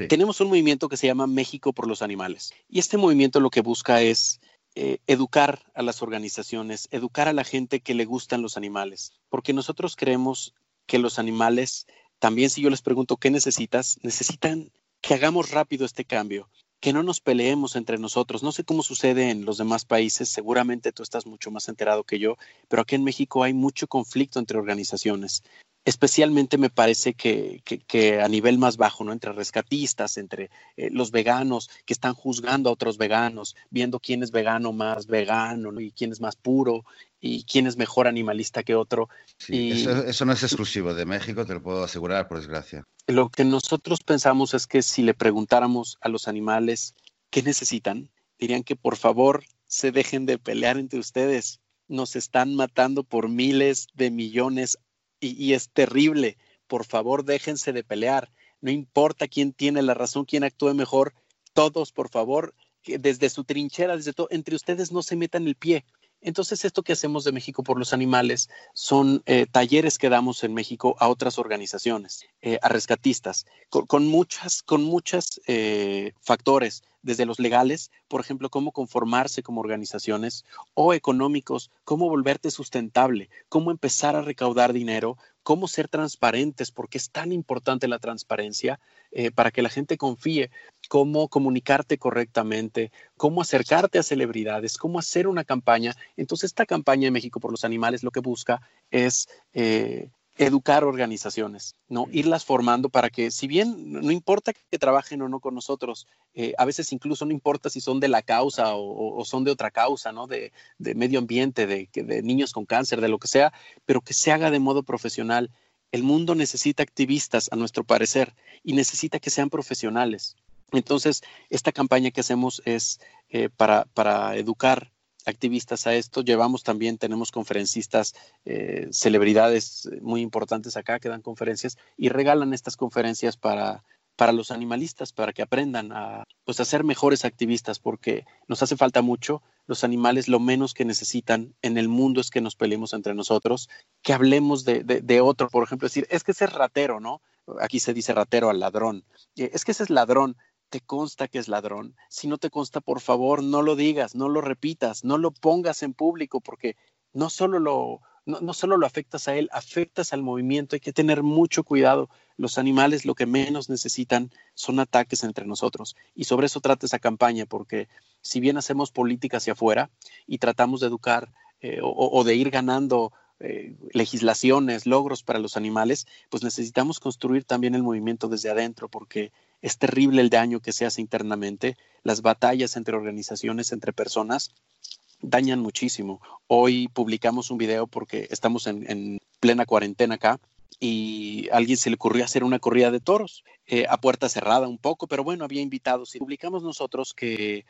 tenemos un movimiento que se llama México por los Animales. Y este movimiento lo que busca es eh, educar a las organizaciones, educar a la gente que le gustan los animales, porque nosotros creemos que los animales, también si yo les pregunto qué necesitas, necesitan que hagamos rápido este cambio, que no nos peleemos entre nosotros. No sé cómo sucede en los demás países, seguramente tú estás mucho más enterado que yo, pero aquí en México hay mucho conflicto entre organizaciones. Especialmente me parece que, a nivel más bajo, ¿no? Entre rescatistas, entre eh, los veganos que están juzgando a otros veganos, viendo quién es vegano más vegano y quién es más puro y quién es mejor animalista que otro. eso, no es exclusivo de México, te lo puedo asegurar, por desgracia. Lo que nosotros pensamos es que si le preguntáramos a los animales qué necesitan, dirían que por favor se dejen de pelear entre ustedes. Nos están matando por miles de millones y, es terrible. Por favor, déjense de pelear. No importa quién tiene la razón, quién actúe mejor. Todos, por favor, desde su trinchera, desde todo, entre ustedes no se metan el pie. Entonces, esto que hacemos de México por los animales son eh, talleres que damos en México a otras organizaciones, eh, a rescatistas, con, muchas, con muchos eh, factores, desde los legales, por ejemplo, cómo conformarse como organizaciones, o económicos, cómo volverte sustentable, cómo empezar a recaudar dinero cómo ser transparentes, porque es tan importante la transparencia eh, para que la gente confíe, cómo comunicarte correctamente, cómo acercarte a celebridades, cómo hacer una campaña. Entonces, esta campaña de México por los Animales lo que busca es eh, educar organizaciones, ¿no? Irlas formando para que, si bien no importa que trabajen o no con nosotros, eh, a veces incluso no importa si son de la causa o, son de otra causa, ¿no? De, medio ambiente, de, de niños con cáncer, de lo que sea, pero que se haga de modo profesional. El mundo necesita activistas, a nuestro parecer, y necesita que sean profesionales. Entonces, esta campaña que hacemos es eh, para, para educar activistas a esto. Llevamos también, tenemos conferencistas, eh, celebridades muy importantes acá que dan conferencias y regalan estas conferencias para, para los animalistas, para que aprendan a, pues, ser mejores activistas, porque nos hace falta mucho. Los animales lo menos que necesitan en el mundo es que nos peleemos entre nosotros, que hablemos de, de, otro, por ejemplo, decir, es que ese es ratero, ¿no? Aquí se dice ratero al ladrón. Eh, es que ese es ladrón te consta que es ladrón. Si no te consta, por favor, no lo digas, no lo repitas, no lo pongas en público, porque no solo lo, no, solo lo afectas a él, afectas al movimiento. Hay que tener mucho cuidado. Los animales lo que menos necesitan son ataques entre nosotros. Y sobre eso trata esa campaña, porque si bien hacemos política hacia afuera y tratamos de educar eh, o, de ir ganando eh, legislaciones, logros para los animales, pues necesitamos construir también el movimiento desde adentro, porque es terrible el daño que se hace internamente. Las batallas entre organizaciones, entre personas, dañan muchísimo. Hoy publicamos un video porque estamos en, plena cuarentena acá y a alguien se le ocurrió hacer una corrida de toros eh, a puerta cerrada un poco, pero bueno, había invitados. Y publicamos nosotros que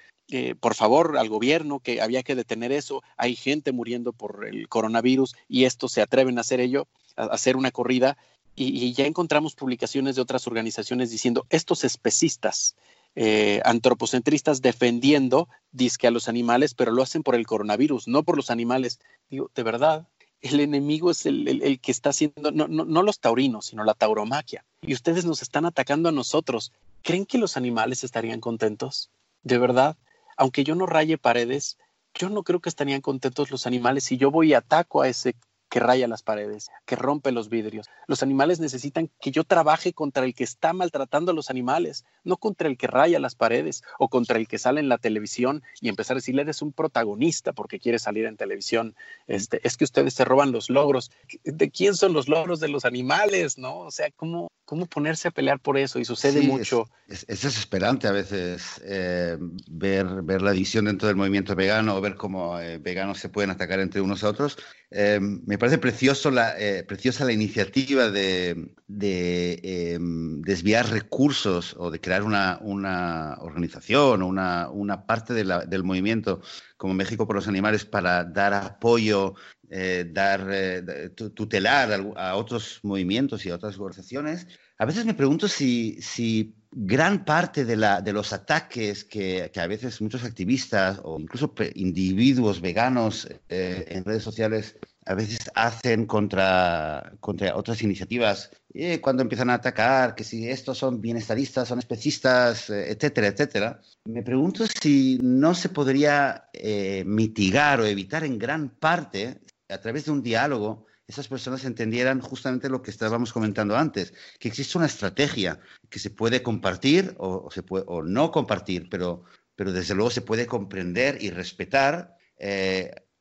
por favor al gobierno que había que detener eso, hay gente muriendo por el coronavirus y estos se atreven a hacer ello, a hacer una corrida. Y, ya encontramos publicaciones de otras organizaciones diciendo estos especistas, eh, antropocentristas defendiendo disque a los animales, pero lo hacen por el coronavirus, no por los animales. Digo, de verdad, el enemigo es el, que está haciendo, no, no, no, los taurinos, sino la tauromaquia. Y ustedes nos están atacando a nosotros. ¿Creen que los animales estarían contentos? De verdad, aunque yo no raye paredes, yo no creo que estarían contentos los animales si yo voy y ataco a ese que raya las paredes, que rompe los vidrios. Los animales necesitan que yo trabaje contra el que está maltratando a los animales, no contra el que raya las paredes o contra el que sale en la televisión y empezar a decirle eres un protagonista porque quieres salir en televisión. Este, es que ustedes se roban los logros. ¿De quién son los logros de los animales? ¿No? O sea, ¿cómo, cómo ponerse a pelear por eso? Y sucede mucho. Es, desesperante a veces eh, ver, ver la división dentro del movimiento vegano o ver cómo eh, veganos se pueden atacar entre unos a otros. Eh, me parece eh, preciosa la iniciativa de, em, desviar recursos o de crear una, organización o una, parte del movimiento como México por los Animales para dar apoyo, eh, dar, tutelar a, otros movimientos y a otras organizaciones. A veces me pregunto si, si gran parte de, la, de los ataques que, que, a veces muchos activistas o incluso individuos veganos en redes sociales a veces hacen contra, contra otras iniciativas, eh, cuando empiezan a atacar, que si estos son bienestaristas, son especistas, eh, etcétera, etcétera. Me pregunto si no se podría eh, mitigar o evitar en gran parte, a través de un diálogo, esas personas entendieran justamente lo que estábamos comentando antes, que existe una estrategia que se puede compartir o, no compartir, pero, desde luego se puede comprender y respetar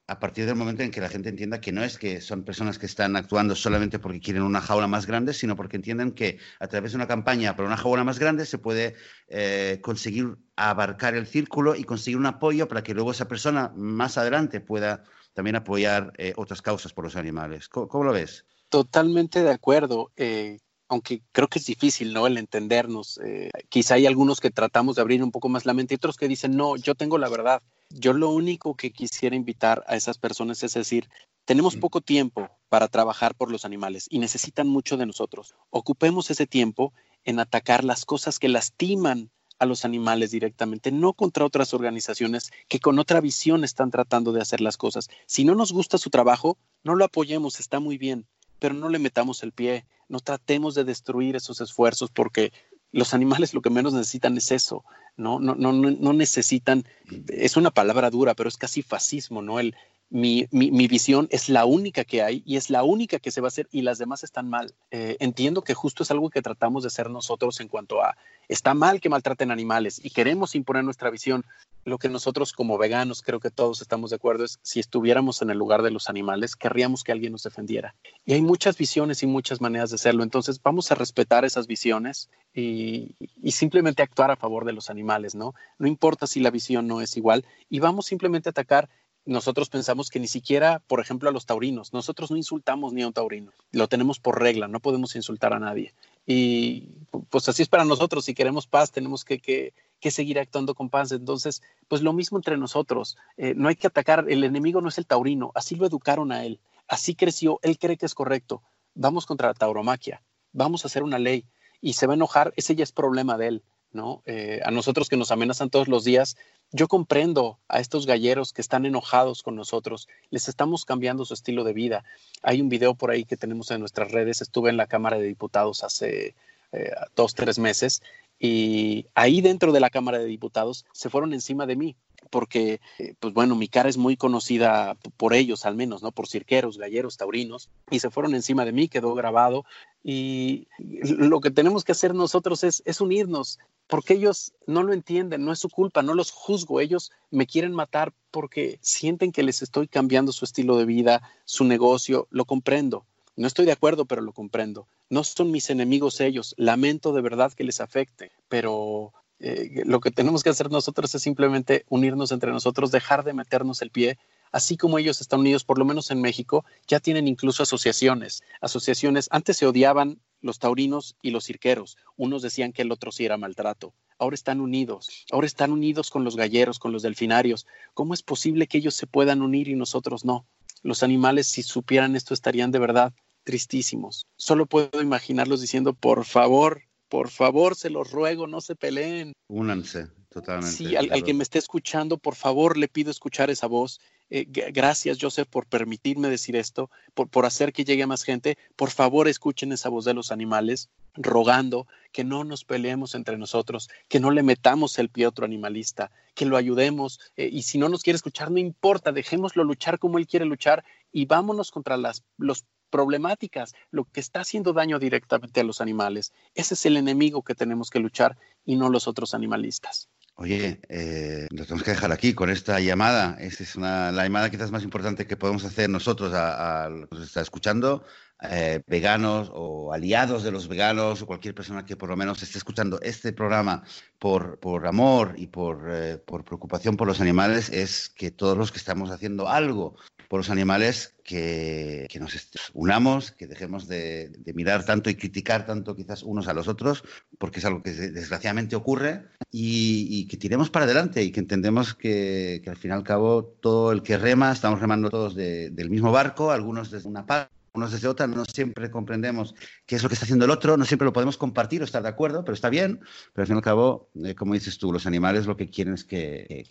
a partir del momento en que la gente entienda que no es que son personas que están actuando solamente porque quieren una jaula más grande, sino porque entienden que a través de una campaña para una jaula más grande se puede eh, conseguir abarcar el círculo y conseguir un apoyo para que luego esa persona más adelante pueda también apoyar eh, otras causas por los animales. ¿Cómo, lo ves? Totalmente de acuerdo. Eh, aunque creo que es difícil, ¿no? El entendernos. quizá hay algunos que tratamos de abrir un poco más la mente y otros que dicen, no, yo tengo la verdad yo lo único que quisiera invitar a esas personas es decir, tenemos poco tiempo para trabajar por los animales y necesitan mucho de nosotros. Ocupemos ese tiempo en atacar las cosas que lastiman a los animales directamente, no contra otras organizaciones que con otra visión están tratando de hacer las cosas. Si no nos gusta su trabajo, no lo apoyemos, está muy bien, pero no le metamos el pie, no tratemos de destruir esos esfuerzos porque los animales lo que menos necesitan es eso, ¿no? No, no, no necesitan, es una palabra dura, pero es casi fascismo, ¿no? El, mi, mi, visión es la única que hay y es la única que se va a hacer y las demás están mal. Eh, entiendo que justo es algo que tratamos de hacer nosotros en cuanto a, está mal que maltraten animales y queremos imponer nuestra visión. Lo que nosotros como veganos creo que todos estamos de acuerdo es, si estuviéramos en el lugar de los animales, querríamos que alguien nos defendiera. Y hay muchas visiones y muchas maneras de hacerlo. Entonces vamos a respetar esas visiones y, y simplemente actuar a favor de los animales, ¿no? No importa si la visión no es igual y vamos simplemente a atacar nosotros pensamos que ni siquiera, por ejemplo, a los taurinos, nosotros no insultamos ni a un taurino, lo tenemos por regla, no podemos insultar a nadie. Y pues así es para nosotros, si queremos paz, tenemos que, que, seguir actuando con paz. Entonces, pues lo mismo entre nosotros, eh, no hay que atacar, el enemigo no es el taurino, así lo educaron a él, así creció, él cree que es correcto, vamos contra la tauromaquia, vamos a hacer una ley y se va a enojar, ese ya es problema de él. ¿No? Eh, a nosotros que nos amenazan todos los días, yo comprendo a estos galleros que están enojados con nosotros, les estamos cambiando su estilo de vida. Hay un video por ahí que tenemos en nuestras redes, estuve en la Cámara de Diputados hace eh, dos, tres meses y ahí dentro de la Cámara de Diputados se fueron encima de mí porque, eh, pues bueno, mi cara es muy conocida por ellos al menos, ¿no? Por cirqueros, galleros, taurinos, y se fueron encima de mí, quedó grabado, y lo que tenemos que hacer nosotros es, es unirnos, porque ellos no lo entienden, no es su culpa, no los juzgo, ellos me quieren matar porque sienten que les estoy cambiando su estilo de vida, su negocio, lo comprendo. No estoy de acuerdo, pero lo comprendo. No son mis enemigos ellos. Lamento de verdad que les afecte, pero eh, lo que tenemos que hacer nosotros es simplemente unirnos entre nosotros, dejar de meternos el pie, así como ellos están unidos, por lo menos en México, ya tienen incluso asociaciones. Asociaciones, antes se odiaban los taurinos y los cirqueros, unos decían que el otro sí era maltrato. Ahora están unidos, ahora están unidos con los galleros, con los delfinarios. ¿Cómo es posible que ellos se puedan unir y nosotros no? Los animales, si supieran esto, estarían de verdad tristísimos. Solo puedo imaginarlos diciendo, por favor, por favor, se los ruego, no se peleen. Únanse, totalmente. Sí, al, que me esté escuchando, por favor, le pido escuchar esa voz. Eh, gracias, Joseph, por permitirme decir esto, por, por hacer que llegue más gente. Por favor, escuchen esa voz de los animales, rogando que no nos peleemos entre nosotros, que no le metamos el pie a otro animalista, que lo ayudemos. Eh, y si no nos quiere escuchar, no importa, dejémoslo luchar como él quiere luchar y vámonos contra las, los problemáticas, lo que está haciendo daño directamente a los animales. Ese es el enemigo que tenemos que luchar y no los otros animalistas. Oye, eh, nos tenemos que dejar aquí con esta llamada. Esta es la llamada quizás más importante que podemos hacer nosotros a, los que nos está escuchando, eh, veganos o aliados de los veganos o cualquier persona que por lo menos esté escuchando este programa por, amor y eh, por preocupación por los animales, es que todos los que estamos haciendo algo por los animales, que, que nos unamos, que dejemos de, mirar tanto y criticar tanto quizás unos a los otros, porque es algo que desgraciadamente ocurre, y, que tiremos para adelante y que entendemos que, que, al fin y al cabo todo el que rema, estamos remando todos del mismo barco, algunos desde una parte unos desde otra, no siempre comprendemos qué es lo que está haciendo el otro, no siempre lo podemos compartir o estar de acuerdo, pero está bien, pero al fin y al cabo, eh, como dices tú, los animales lo que quieren es que,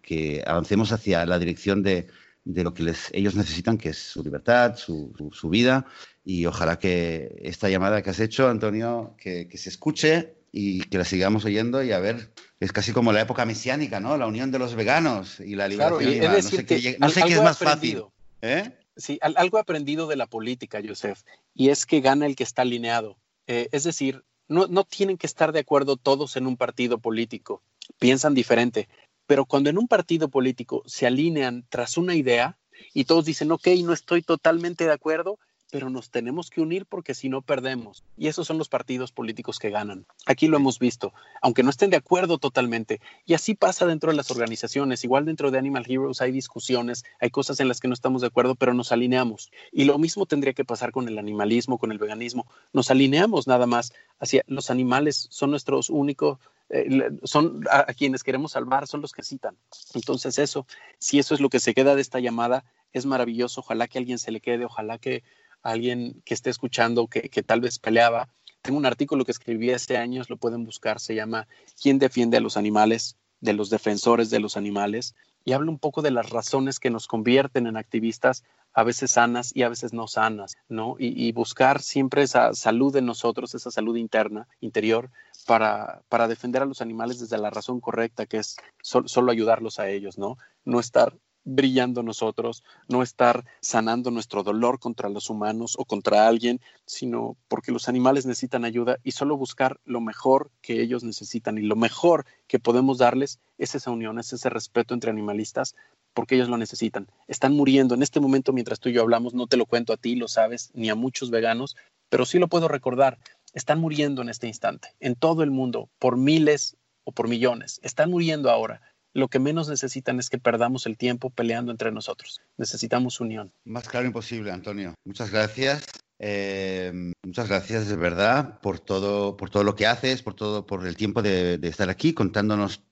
que avancemos hacia la dirección de, de lo que les, ellos necesitan, que es su libertad, su, su, vida. Y ojalá que esta llamada que has hecho, Antonio, que, que, se escuche y que la sigamos oyendo y a ver, es casi como la época mesiánica, ¿no? La unión de los veganos y la liberación animal. no sé, qué, no sé qué es más fácil. ¿Eh? Sí, algo aprendido de la política, Joseph, y es que gana el que está alineado. Eh, es decir, no, no tienen que estar de acuerdo todos en un partido político, piensan diferente, pero cuando en un partido político se alinean tras una idea y todos dicen, ok, no estoy totalmente de acuerdo, pero nos tenemos que unir porque si no perdemos. Y esos son los partidos políticos que ganan. Aquí lo hemos visto, aunque no estén de acuerdo totalmente. Y así pasa dentro de las organizaciones. Igual dentro de Animal Heroes hay discusiones, hay cosas en las que no estamos de acuerdo, pero nos alineamos. Y lo mismo tendría que pasar con el animalismo, con el veganismo. Nos alineamos nada más hacia los animales, son nuestros únicos eh, son a, quienes queremos salvar, son los que citan. Entonces eso, si eso es lo que se queda de esta llamada, es maravilloso. Ojalá que alguien se le quede, ojalá que alguien que esté escuchando, que, que tal vez peleaba. Tengo un artículo que escribí hace años, lo pueden buscar, se llama ¿Quién defiende a los animales? de los defensores de los animales y habla un poco de las razones que nos convierten en activistas a veces sanas y a veces no sanas, ¿no? Y, buscar siempre esa salud en nosotros, esa salud interna, interior, para, para defender a los animales desde la razón correcta, que es solo ayudarlos a ellos, ¿no? No estar brillando nosotros, no estar sanando nuestro dolor contra los humanos o contra alguien, sino porque los animales necesitan ayuda y solo buscar lo mejor que ellos necesitan y lo mejor que podemos darles es esa unión, es ese respeto entre animalistas porque ellos lo necesitan. Están muriendo en este momento mientras tú y yo hablamos, no te lo cuento a ti, lo sabes, ni a muchos veganos, pero sí lo puedo recordar. Están muriendo en este instante, en todo el mundo, por miles o por millones. Están muriendo ahora lo que menos necesitan es que perdamos el tiempo peleando entre nosotros. Necesitamos unión. Más claro imposible, Antonio. Muchas gracias. Eh, muchas gracias de verdad por todo, por todo lo que haces, por todo, por el tiempo de, estar aquí contándonos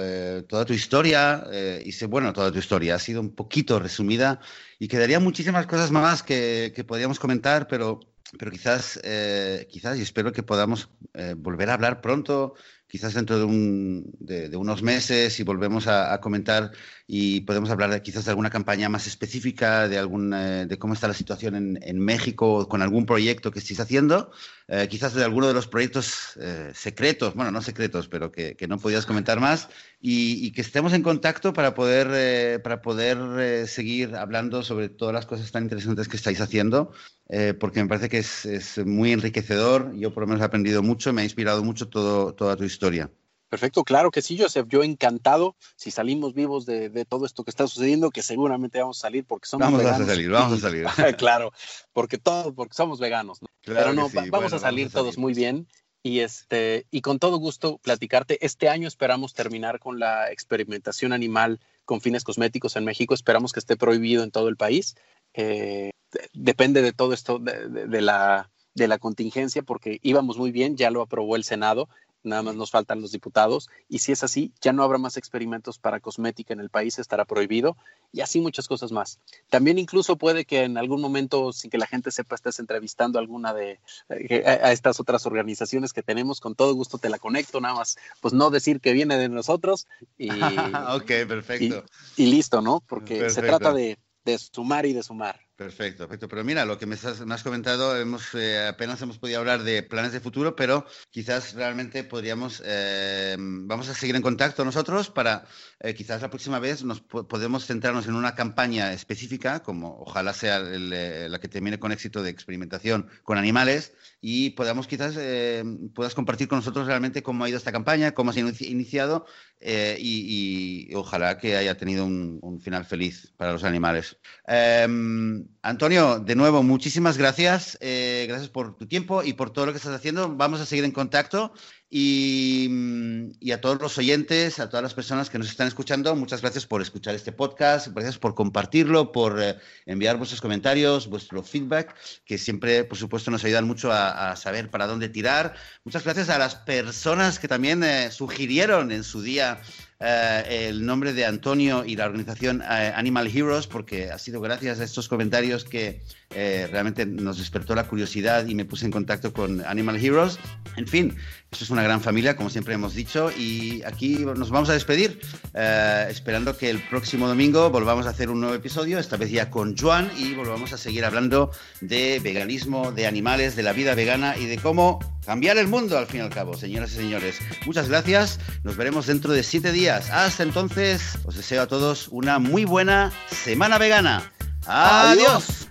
eh, toda tu historia. Eh, y bueno, toda tu historia ha sido un poquito resumida y quedaría muchísimas cosas más que, que podríamos comentar, pero, pero quizás, quizás y espero que podamos volver a hablar pronto quizás dentro de, un, de, unos meses y volvemos a, comentar y podemos hablar de, quizás de alguna campaña más específica, de, algún, eh, de cómo está la situación en, en México con algún proyecto que estéis haciendo, eh, quizás de alguno de los proyectos eh, secretos, bueno, no secretos, pero que, que no podías comentar más, y, y, que estemos en contacto para poder, para poder seguir hablando sobre todas las cosas tan interesantes que estáis haciendo, porque me parece que es, es, muy enriquecedor, yo por lo menos he aprendido mucho, me ha inspirado mucho todo, toda tu historia. Perfecto, claro que sí, Joseph. Yo encantado. Si salimos vivos de, todo esto que está sucediendo, que seguramente vamos a salir porque somos vamos veganos. Vamos a salir, vamos a salir. claro, porque todos, porque somos veganos. Pero no, vamos, a salir todos muy bien. Y, este, y con todo gusto platicarte. Este año esperamos terminar con la experimentación animal con fines cosméticos en México. Esperamos que esté prohibido en todo el país. Eh, depende de todo esto, de, la, de la contingencia, porque íbamos muy bien, ya lo aprobó el Senado nada más nos faltan los diputados, y si es así, ya no habrá más experimentos para cosmética en el país, estará prohibido, y así muchas cosas más. También incluso puede que en algún momento, sin que la gente sepa, estés entrevistando a alguna de eh, a, estas otras organizaciones que tenemos, con todo gusto te la conecto, nada más, pues no decir que viene de nosotros, y, ok, perfecto. Y, listo, ¿no? Porque se trata de, de sumar y de sumar. Perfecto, perfecto. Pero mira, lo que me has, comentado, hemos, eh, apenas hemos podido hablar de planes de futuro, pero quizás realmente podríamos, eh, vamos a seguir en contacto nosotros para eh, quizás la próxima vez nos podemos centrarnos en una campaña específica, como ojalá sea la que termine con éxito de experimentación con animales, y podamos quizás, puedas compartir con nosotros realmente cómo ha ido esta campaña, cómo se ha iniciado y, ojalá que haya tenido un, un final feliz para los animales. Antonio, de nuevo, muchísimas gracias. Eh, gracias por tu tiempo y por todo lo que estás haciendo. Vamos a seguir en contacto y, a todos los oyentes, a todas las personas que nos están escuchando, muchas gracias por escuchar este podcast, gracias por compartirlo, por eh, enviar vuestros comentarios, vuestro feedback, que siempre, por supuesto, nos ayudan mucho a, saber para dónde tirar. Muchas gracias a las personas que también eh, sugirieron en su día eh, el nombre de Antonio y la organización eh, Animal Heroes, porque ha sido gracias a estos comentarios que eh, realmente nos despertó la curiosidad y me puse en contacto con Animal Heroes. En fin, esto es una gran familia, como siempre hemos dicho, y aquí nos vamos a despedir, esperando que el próximo domingo volvamos a hacer un nuevo episodio, esta vez ya con Joan, y volvamos a seguir hablando de veganismo, de animales, de la vida vegana y de cómo cambiar el mundo al fin y al cabo, señoras y señores. Muchas gracias, nos veremos dentro de siete días hasta entonces, os deseo a todos una muy buena semana vegana. Adiós.